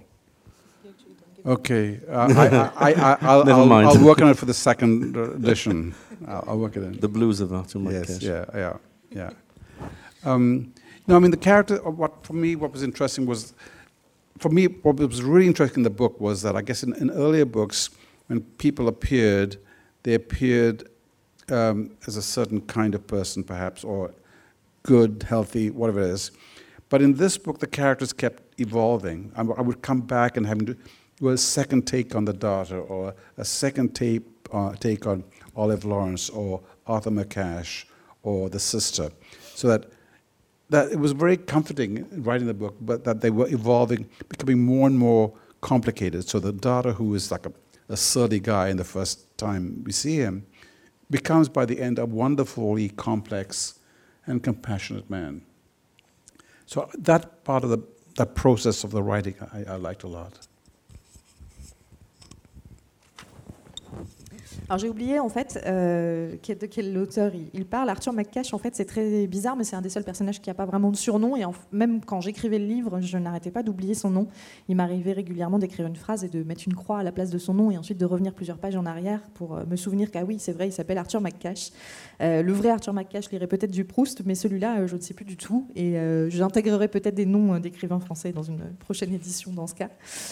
you actually don't give okay. Uh, I, I, I, I'll, Never I'll, mind. I'll work on it for the second uh, edition. I'll, I'll work it in. The Blues of Arthur Yes, Marquette. yeah, yeah, yeah. Um, no, I mean the character. What for me, what was interesting was, for me, what was really interesting in the book was that I guess in, in earlier books, when people appeared, they appeared um, as a certain kind of person, perhaps, or good, healthy, whatever it is. But in this book, the characters kept evolving. I would come back and having to do a second take on the daughter, or a second tape, uh, take on Olive Lawrence, or Arthur McCash, or the sister. So that, that it was very comforting writing the book, but that they were evolving, becoming more and more complicated. So the daughter, who is like a, a surly guy in the first time we see him, becomes by the end a wonderfully complex and compassionate man. So that part of the that process of the writing I, I liked a lot. Alors j'ai oublié en fait euh, de quel auteur il, parle. Arthur McCash, en fait, c'est très bizarre, mais c'est un des seuls personnages qui n'a pas vraiment de surnom. Et même quand j'écrivais le livre, je n'arrêtais pas d'oublier son nom. Il m'arrivait régulièrement d'écrire une phrase et de mettre une croix à la place de son nom, et ensuite de revenir plusieurs pages en arrière pour euh, me souvenir qu'ah oui, c'est vrai, il s'appelle Arthur McCash. Euh, le vrai Arthur McCash lirait peut-être du Proust, mais celui-là, je ne sais plus du tout. Et j'intégrerai peut-être des noms d'écrivains français dans une prochaine édition dans ce cas.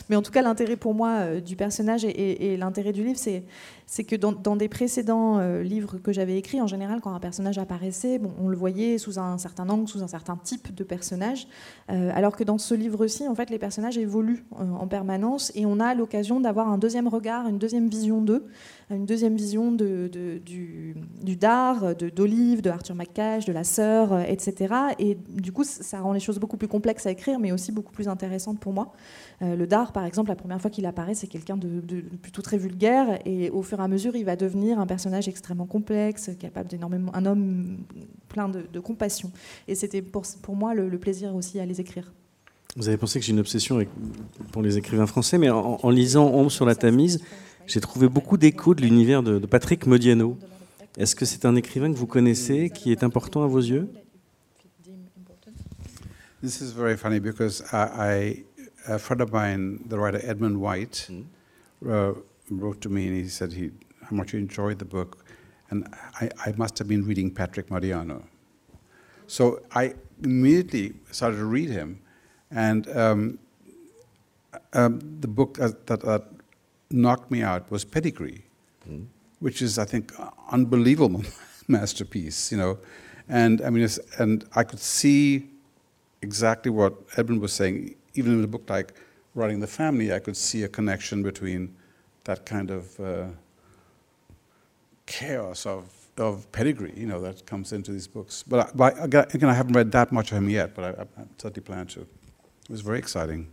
Mais en tout cas, l'intérêt pour moi du personnage et, l'intérêt du livre, c'est que dans, dans des précédents euh, livres que j'avais écrits, en général, quand un personnage apparaissait, bon, on le voyait sous un certain angle, sous un certain type de personnage, Euh, alors que dans ce livre-ci, en fait, les personnages évoluent euh, en permanence et on a l'occasion d'avoir un deuxième regard, une deuxième vision d'eux, une deuxième vision du, du Dard, d'Olive, de Arthur de la sœur, euh, etc. Et du coup, ça rend les choses beaucoup plus complexes à écrire, mais aussi beaucoup plus intéressantes pour moi. Euh, le Dard, par exemple, la première fois qu'il apparaît, c'est quelqu'un de, plutôt très vulgaire, et au fur et à mesure, il va devenir un personnage extrêmement complexe, capable d'énormément, un homme plein de, compassion. Et c'était pour, moi le, plaisir aussi à les écrire. Vous avez pensé que j'ai une obsession pour les écrivains français, mais en, en lisant Ombre sur la Tamise, j'ai trouvé beaucoup d'échos de l'univers de, de Patrick Modiano. Est-ce que c'est un écrivain que vous connaissez, qui est important à vos yeux? This is very funny because I, I a friend of mine, the writer Edmund White, uh, wrote to me and he said he how much he enjoyed the book, and I, I must have been reading Patrick Modiano. So I immediately started to read him, and um, um, the book that, that, that knocked me out was Pedigree, which is I think unbelievable (laughs) masterpiece, you know, and I mean, it's, and I could see exactly what Edmund was saying. Even in a book like Running the Family, I could see a connection between that kind of uh, chaos of, of pedigree, you know, that comes into these books. But, I, but I, again, I haven't read that much of him yet, but I, I certainly plan to. It was very exciting.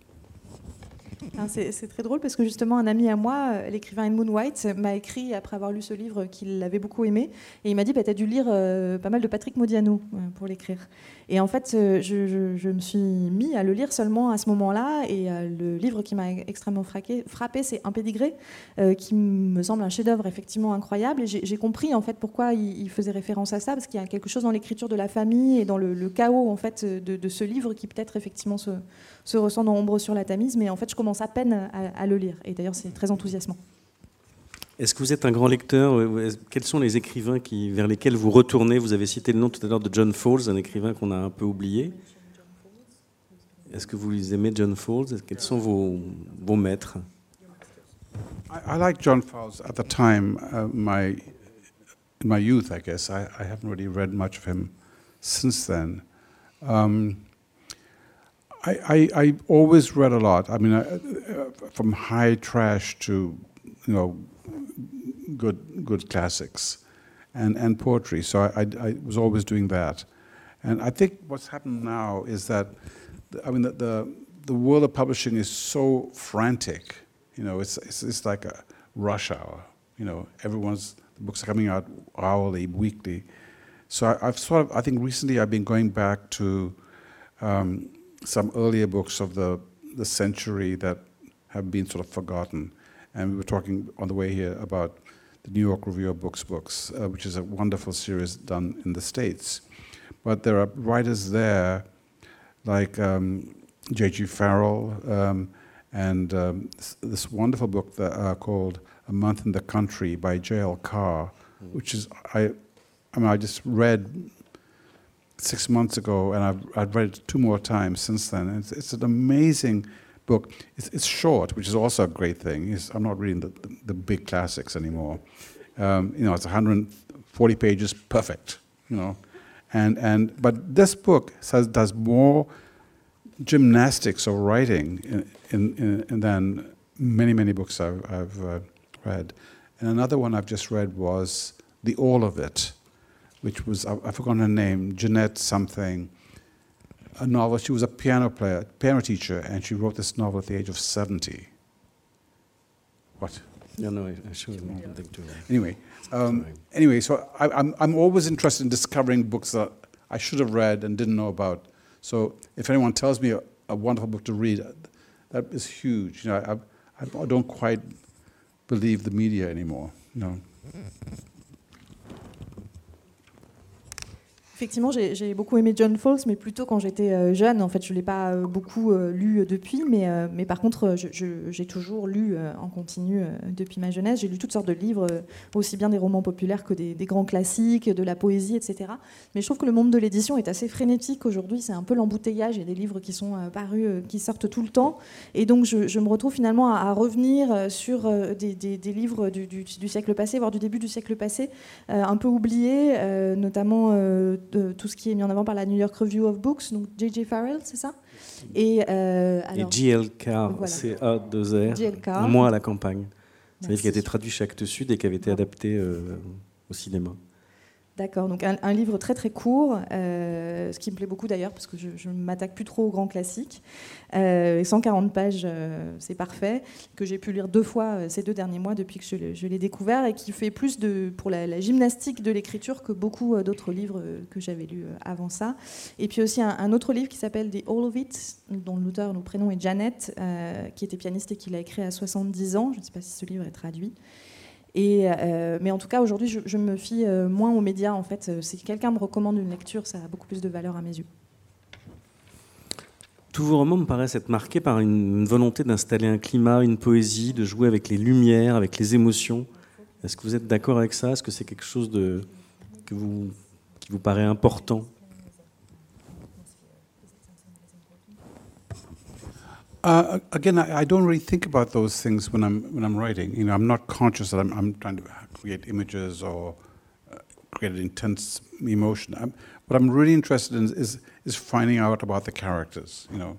Hein, C'est très drôle parce que justement un ami à moi, euh, l'écrivain Edmund White, m'a écrit après avoir lu ce livre qu'il avait beaucoup aimé et il m'a dit bah, tu dû lire euh, pas mal de Patrick Modiano euh, pour l'écrire. Et en fait, euh, je, me suis mis à le lire seulement à ce moment-là et euh, le livre qui m'a extrêmement frappé, c'est Un pédigré, euh, qui me semble un chef-d'œuvre effectivement incroyable et j'ai compris en fait pourquoi il, faisait référence à ça parce qu'il y a quelque chose dans l'écriture de la famille et dans le, chaos en fait de, ce livre qui peut-être effectivement se, se ressent dans Ombre sur la Tamise, mais en fait, je commence à peine à le lire. Et d'ailleurs, c'est très enthousiasmant. Est-ce que vous êtes un grand lecteur est-ce- Quels sont les écrivains qui, vers lesquels vous retournez? Vous avez cité le nom tout à l'heure de John Fowles, un écrivain qu'on a un peu oublié. Est-ce que vous aimez John Fowles? Quels sont vos, vos maîtres? I, I liked John Fowles at the time, uh, my, in my youth, I guess. I, I haven't really read much of him since then. Um, I, I, I always read a lot. I mean, uh, uh, from high trash to, you know, good, good classics and, and poetry. So I, I, I was always doing that. And I think what's happened now is that, I mean, the, the, the world of publishing is so frantic. You know, it's, it's, it's like a rush hour. You know, everyone's, the books are coming out hourly, weekly. So I, I've sort of, I think recently I've been going back to um, some earlier books of the, the century that have been sort of forgotten. And we were talking on the way here about the New York Review of Books books, uh, which is a wonderful series done in the States. but there are writers there like um, J.G. Farrell um, and um, this, wonderful book that, uh, called A Month in the Country by J.L. Carr, which is, I, I mean, I just read six months ago, and I've, I've read it two more times since then. It's, it's an amazing book. It's, it's short, which is also a great thing. It's, I'm not reading the, the, the big classics anymore. Um, you know, it's 140 pages, perfect. You know, and and but this book says does more gymnastics of writing in, in, in, than many many books I've, I've uh, read. And another one I've just read was The All of It which was, I've forgotten her name, Jeanette something, a novel. She was a piano player, piano teacher, and she wrote this novel at the age of 70. What? Yeah, no, I, I should think too. Anyway, um, anyway, so I, I'm, I'm always interested in discovering books that I should have read and didn't know about. So if anyone tells me a, a wonderful book to read, that is huge. You know, I, I don't quite believe the media anymore. You Effectivement, j'ai beaucoup aimé John Fawkes, mais plutôt quand j'étais euh, jeune. En fait, je ne l'ai pas euh, beaucoup euh, lu depuis, mais, mais par contre, j'ai toujours lu en continu depuis ma jeunesse. J'ai lu toutes sortes de livres, aussi bien des romans populaires que des, grands classiques, de la poésie, etc. Mais je trouve que le monde de l'édition est assez frénétique aujourd'hui. C'est un peu l'embouteillage. Il y a des livres qui sont parus, qui sortent tout le temps. Et donc, je, me retrouve finalement à, revenir sur des, livres du, siècle passé, voire du début du siècle passé, un peu oubliés, notamment de tout ce qui est mis en avant par la New York Review of Books, donc J.J. Farrell, c'est ça? Et, euh, alors, JLK, c'est A2R, Moi à la campagne. C'est un livre qui a été traduit chez Actes Sud et qui avait été adapté euh, au cinéma. D'accord, donc un, livre très très court, euh, ce qui me plaît beaucoup d'ailleurs parce que je ne m'attaque plus trop aux grands classiques. 140 pages, c'est parfait, que j'ai pu lire deux fois ces deux derniers mois depuis que je, l'ai découvert et qui fait plus de, pour la, gymnastique de l'écriture que beaucoup d'autres livres que j'avais lus avant ça. Et puis aussi un, autre livre qui s'appelle The All of It, dont l'auteur, le prénom est Janet, qui était pianiste et qui l'a écrit à 70 ans. Je ne sais pas si ce livre est traduit. Euh, mais en tout cas, aujourd'hui, je, me fie euh, moins aux médias. En fait, euh, si quelqu'un me recommande une lecture, ça a beaucoup plus de valeur à mes yeux. Tous vos romans me paraissent être marqués par une, volonté d'installer un climat, une poésie, de jouer avec les lumières, avec les émotions. Est-ce que vous êtes d'accord avec ça? Est-ce que c'est quelque chose que vous, qui vous paraît important? Uh, again, I, I, don't really think about those things when I'm when I'm writing. You know, I'm not conscious that I'm, I'm trying to create images or uh, create an intense emotion. I'm, what I'm really interested in is is finding out about the characters. You know,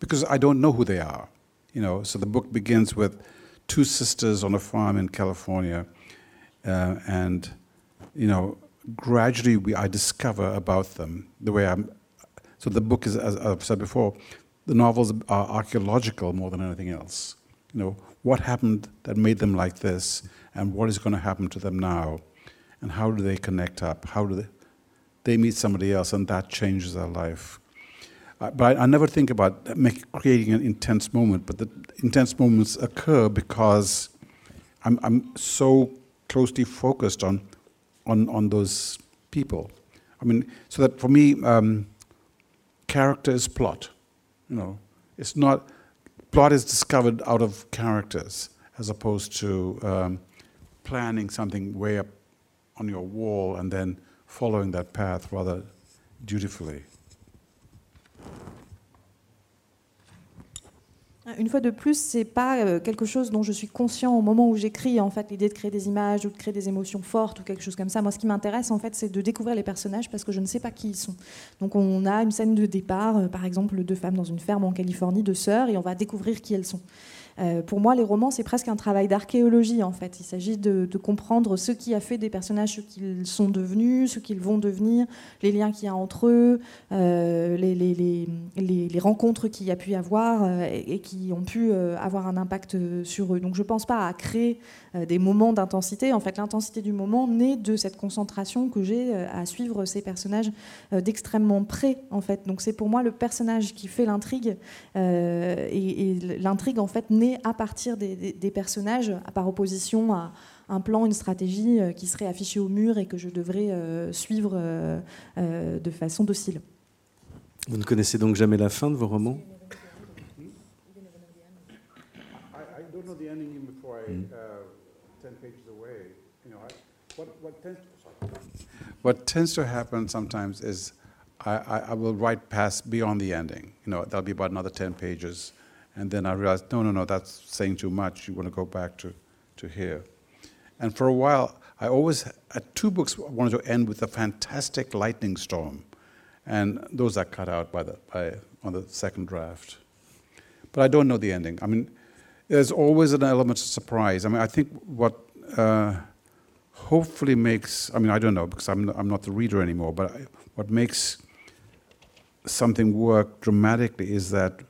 because I don't know who they are. You know, so the book begins with two sisters on a farm in California, uh, and you know, gradually we I discover about them the way I'm. So the book is, as I've said before, the novels are archaeological more than anything else. You know, what happened that made them like this, and what is going to happen to them now, and how do they connect up? How do they, they meet somebody else, and that changes their life? Uh, but I, I, never think about make, creating an intense moment, but the intense moments occur because I'm, I'm so closely focused on, on, on those people. I mean, so that for me, um, character is plot. You know, it's not plot is discovered out of characters as opposed to um, planning something way up on your wall and then following that path rather dutifully. Une fois de plus, c'est pas euh, quelque chose dont je suis conscient au moment où j'écris. En fait, l'idée de créer des images ou de créer des émotions fortes ou quelque chose comme ça. Moi, ce qui m'intéresse, en fait, c'est de découvrir les personnages parce que je ne sais pas qui ils sont. Donc, on a une scène de départ, euh, par exemple, deux femmes dans une ferme en Californie, deux sœurs, et on va découvrir qui elles sont. Euh, pour moi, les romans, c'est presque un travail d'archéologie, en fait. Il s'agit de, comprendre ce qui a fait des personnages ce qu'ils sont devenus, ce qu'ils vont devenir, les liens qu'il y a entre eux, euh, les, rencontres qu'il y a pu avoir euh, et, qui ont pu avoir un impact sur eux. Donc, je ne pense pas à créer des moments d'intensité. En fait, l'intensité du moment naît de cette concentration que j'ai à suivre ces personnages d'extrêmement près, en fait. Donc, c'est pour moi le personnage qui fait l'intrigue. et l'intrigue, en fait, naît à partir des, personnages, par opposition à, un plan, une stratégie euh, qui serait affichée au mur et que je devrais euh, suivre euh, euh, de façon docile. Vous ne connaissez donc jamais la fin de vos romans? I, I don't know the ending even before I, 10 pages away. You know, I, what, what, tends, sorry. what tends to happen sometimes is I, I, I will write past beyond the ending. You know, that'll be about another 10 pages. And then I realized, no, no, no, that's saying too much. You want to go back to, to here. And for a while, I always had two books wanted to end with a fantastic lightning storm. And those are cut out by the, by, on the second draft. But I don't know the ending. I mean, there's always an element of surprise. I mean, I think what uh, hopefully makes, I mean, I don't know because I'm, I'm not the reader anymore, but I, what makes something work dramatically is that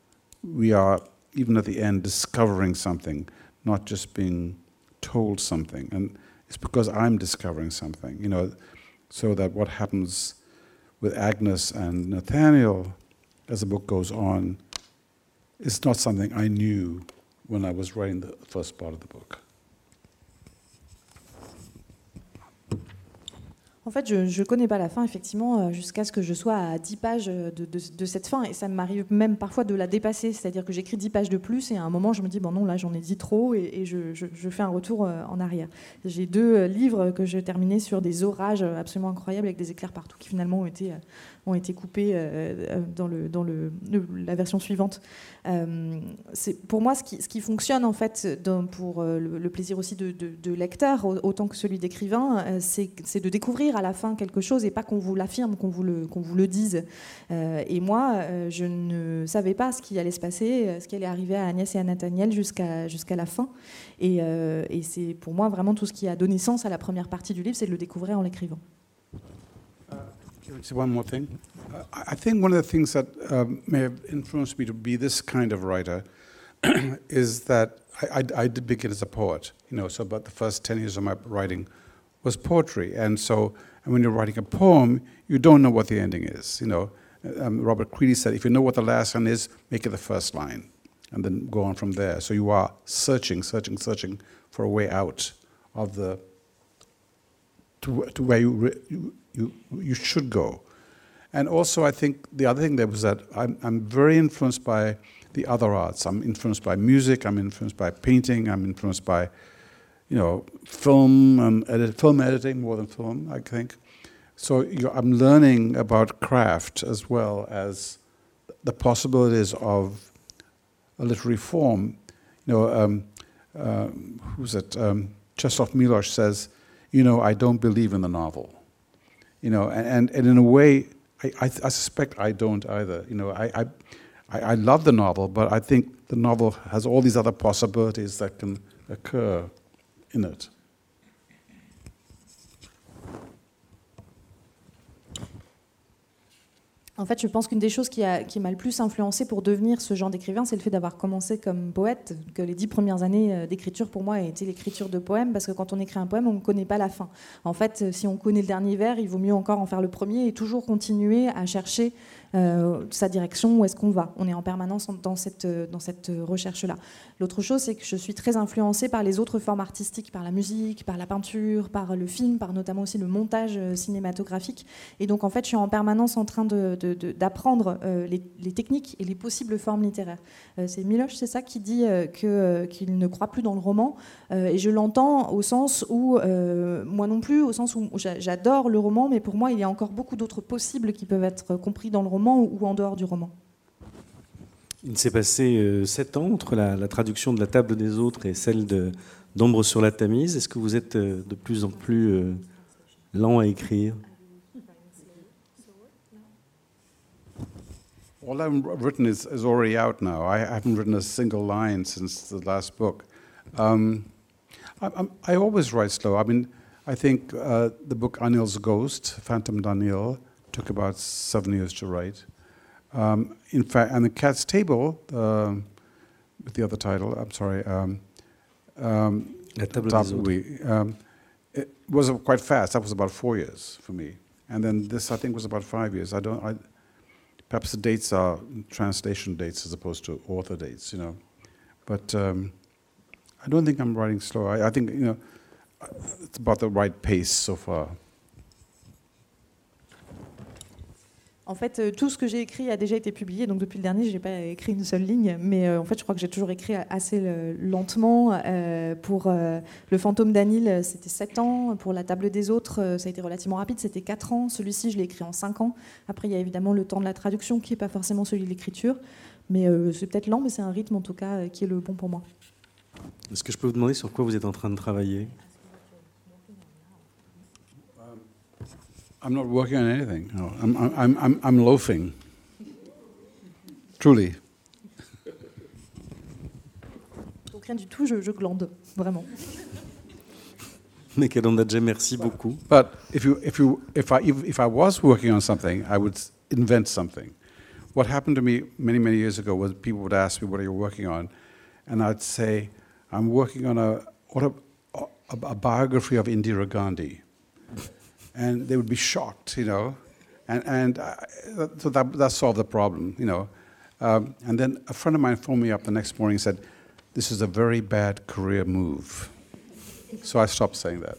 we are, even at the end, discovering something, not just being told something. And it's because I'm discovering something, you know, so that what happens with Agnes and Nathaniel as the book goes on is not something I knew when I was writing the first part of the book. En fait, je ne connais pas la fin, effectivement, euh, jusqu'à ce que je sois à 10 pages de, de- cette fin. Et ça m'arrive même parfois de la dépasser. C'est-à-dire que j'écris 10 pages de plus et à un moment, je me dis, bon non, là, j'en ai dit trop et, je, je- fais un retour euh, en arrière. J'ai deux euh, livres que j'ai terminés sur des orages absolument incroyables avec des éclairs partout qui finalement ont été, euh, ont été coupés euh, euh, dans, le, dans le, la version suivante. Euh, pour moi ce qui, ce qui fonctionne en fait pour euh, le, plaisir aussi de, de- lecteur au- autant que celui d'écrivain, euh, c'est de découvrir à la fin quelque chose et pas qu'on vous l'affirme, qu'on vous qu'on vous le dise. Et moi, je ne savais pas ce qui allait se passer, ce qui allait arriver à Agnès et à Nathaniel jusqu'à jusqu'à la fin. Et, et c'est pour moi vraiment tout ce qui a donné sens à la première partie du livre, c'est de le découvrir en l'écrivant. Say one more thing? Uh, I think one of the things that um, may have influenced me to be this kind of writer (clears throat) is that I, I, I did begin as a poet, you know, so about the first 10 years of my writing was poetry. And so and when you're writing a poem, you don't know what the ending is, you know. Um, Robert Creedy said, if you know what the last line is, make it the first line, and then go on from there. So you are searching, searching, searching for a way out of the to, to where you, you, you, should go. And also, I think the other thing there was that I'm, I'm very influenced by the other arts. I'm influenced by music, I'm influenced by painting, I'm influenced by, you know, film and edit, film editing more than film, I think. So you I'm learning about craft as well as the possibilities of a literary form. You know, um, uh, who's it? Um, Czesław Milosz says, you know, I don't believe in the novel. You know, and, and, in a way, I, I, I suspect I don't either. You know, I, I I love the novel, but I think the novel has all these other possibilities that can occur in it. En fait, je pense qu'une des choses qui m'a le plus influencé pour devenir ce genre d'écrivain, c'est le fait d'avoir commencé comme poète, que les dix premières années euh, d'écriture pour moi été l'écriture de poèmes, parce que quand on écrit un poème, on ne connaît pas la fin. En fait, euh, si on connaît le dernier vers, il vaut mieux encore en faire le premier et toujours continuer à chercher euh, sa direction, où est-ce qu'on va? On est en permanence en- dans cette, euh, dans cette euh, recherche-là. L'autre chose, c'est que je suis très influencée par les autres formes artistiques, par la musique, par la peinture, par le film, par notamment aussi le montage cinématographique. Et donc, en fait, je suis en permanence en train d'apprendre les, les techniques et les possibles formes littéraires. C'est Miloche, c'est ça, qui dit que, qu'il ne croit plus dans le roman. Et je l'entends au sens où, moi non plus, au sens où j'a- j'adore le roman, mais pour moi, il y a encore beaucoup d'autres possibles qui peuvent être compris dans le roman ou, ou en dehors du roman? Il s'est passé euh, sept ans entre la, la traduction de La table des autres et celle d'Ombre sur la Tamise. Est-ce que vous êtes euh, de plus en plus euh, lent à écrire? All I've written is, is already out now. I haven't written a single line since the last book. Um, I, I'm, I always write slow. I mean, I think uh, the book Anil's Ghost, Phantom Daniel, took about seven years to write. Um, in fact, and the Cat's Table, um with the other title, I'm sorry, um, um, La table des um, it was quite fast. That was about four years for me, and then this I think was about five years. I don't. I, perhaps the dates are translation dates as opposed to author dates, you know. But um, I don't think I'm writing slow. I, I think you know, it's about the right pace so far. En fait, euh, tout ce que j'ai écrit a déjà été publié. Donc depuis le dernier, je n'ai pas écrit une seule ligne. Mais euh, en fait, je crois que j'ai toujours écrit assez lentement. Euh, pour Le fantôme d'Anil, c'était 7 ans. Pour La table des autres, ça a été relativement rapide. C'était 4 ans. Celui-ci, je l'ai écrit en 5 ans. Après, il y a évidemment le temps de la traduction, qui n'est pas forcément celui de l'écriture. Mais c'est peut-être lent, mais c'est un rythme en tout cas qui est le bon pour moi. Est-ce que je peux vous demander sur quoi vous êtes en train de travailler? I'm not working on anything. No, I'm, I'm, I'm, I'm, I'm loafing. Truly. Donc rien du tout, je, je glande, vraiment. Michael Ondaatje, merci beaucoup. But if, you, if, you, if, I, if, if I was working on something, I would invent something. What happened to me many, many years ago was people would ask me, What are you working on? And I'd say, I'm working on a, auto, a, a biography of Indira Gandhi. And they would be shocked, you know. And, and I, so that, that solved the problem, you know. Um, and then a friend of mine phoned me up the next morning and said, This is a very bad career move. So I stopped saying that.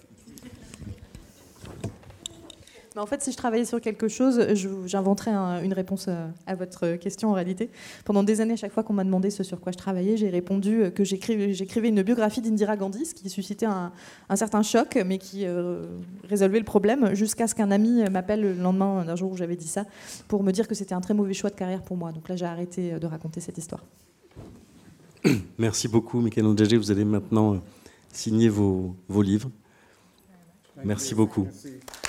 Mais en fait, si je travaillais sur quelque chose, j'inventerais un- une réponse euh, à votre question en réalité. Pendant des années, à chaque fois qu'on m'a demandé ce sur quoi je travaillais, j'ai répondu euh, que j'écrivais une biographie d'Indira Gandhi, ce qui suscitait un, un certain choc, mais qui euh, résolvait le problème, jusqu'à ce qu'un ami m'appelle le lendemain d'un jour où j'avais dit ça, pour me dire que c'était un très mauvais choix de carrière pour moi. Donc là, j'ai arrêté de raconter cette histoire. (coughs) Merci beaucoup, Michael Ondaatje. Vous allez maintenant signer vos, vos livres. Merci beaucoup. Merci.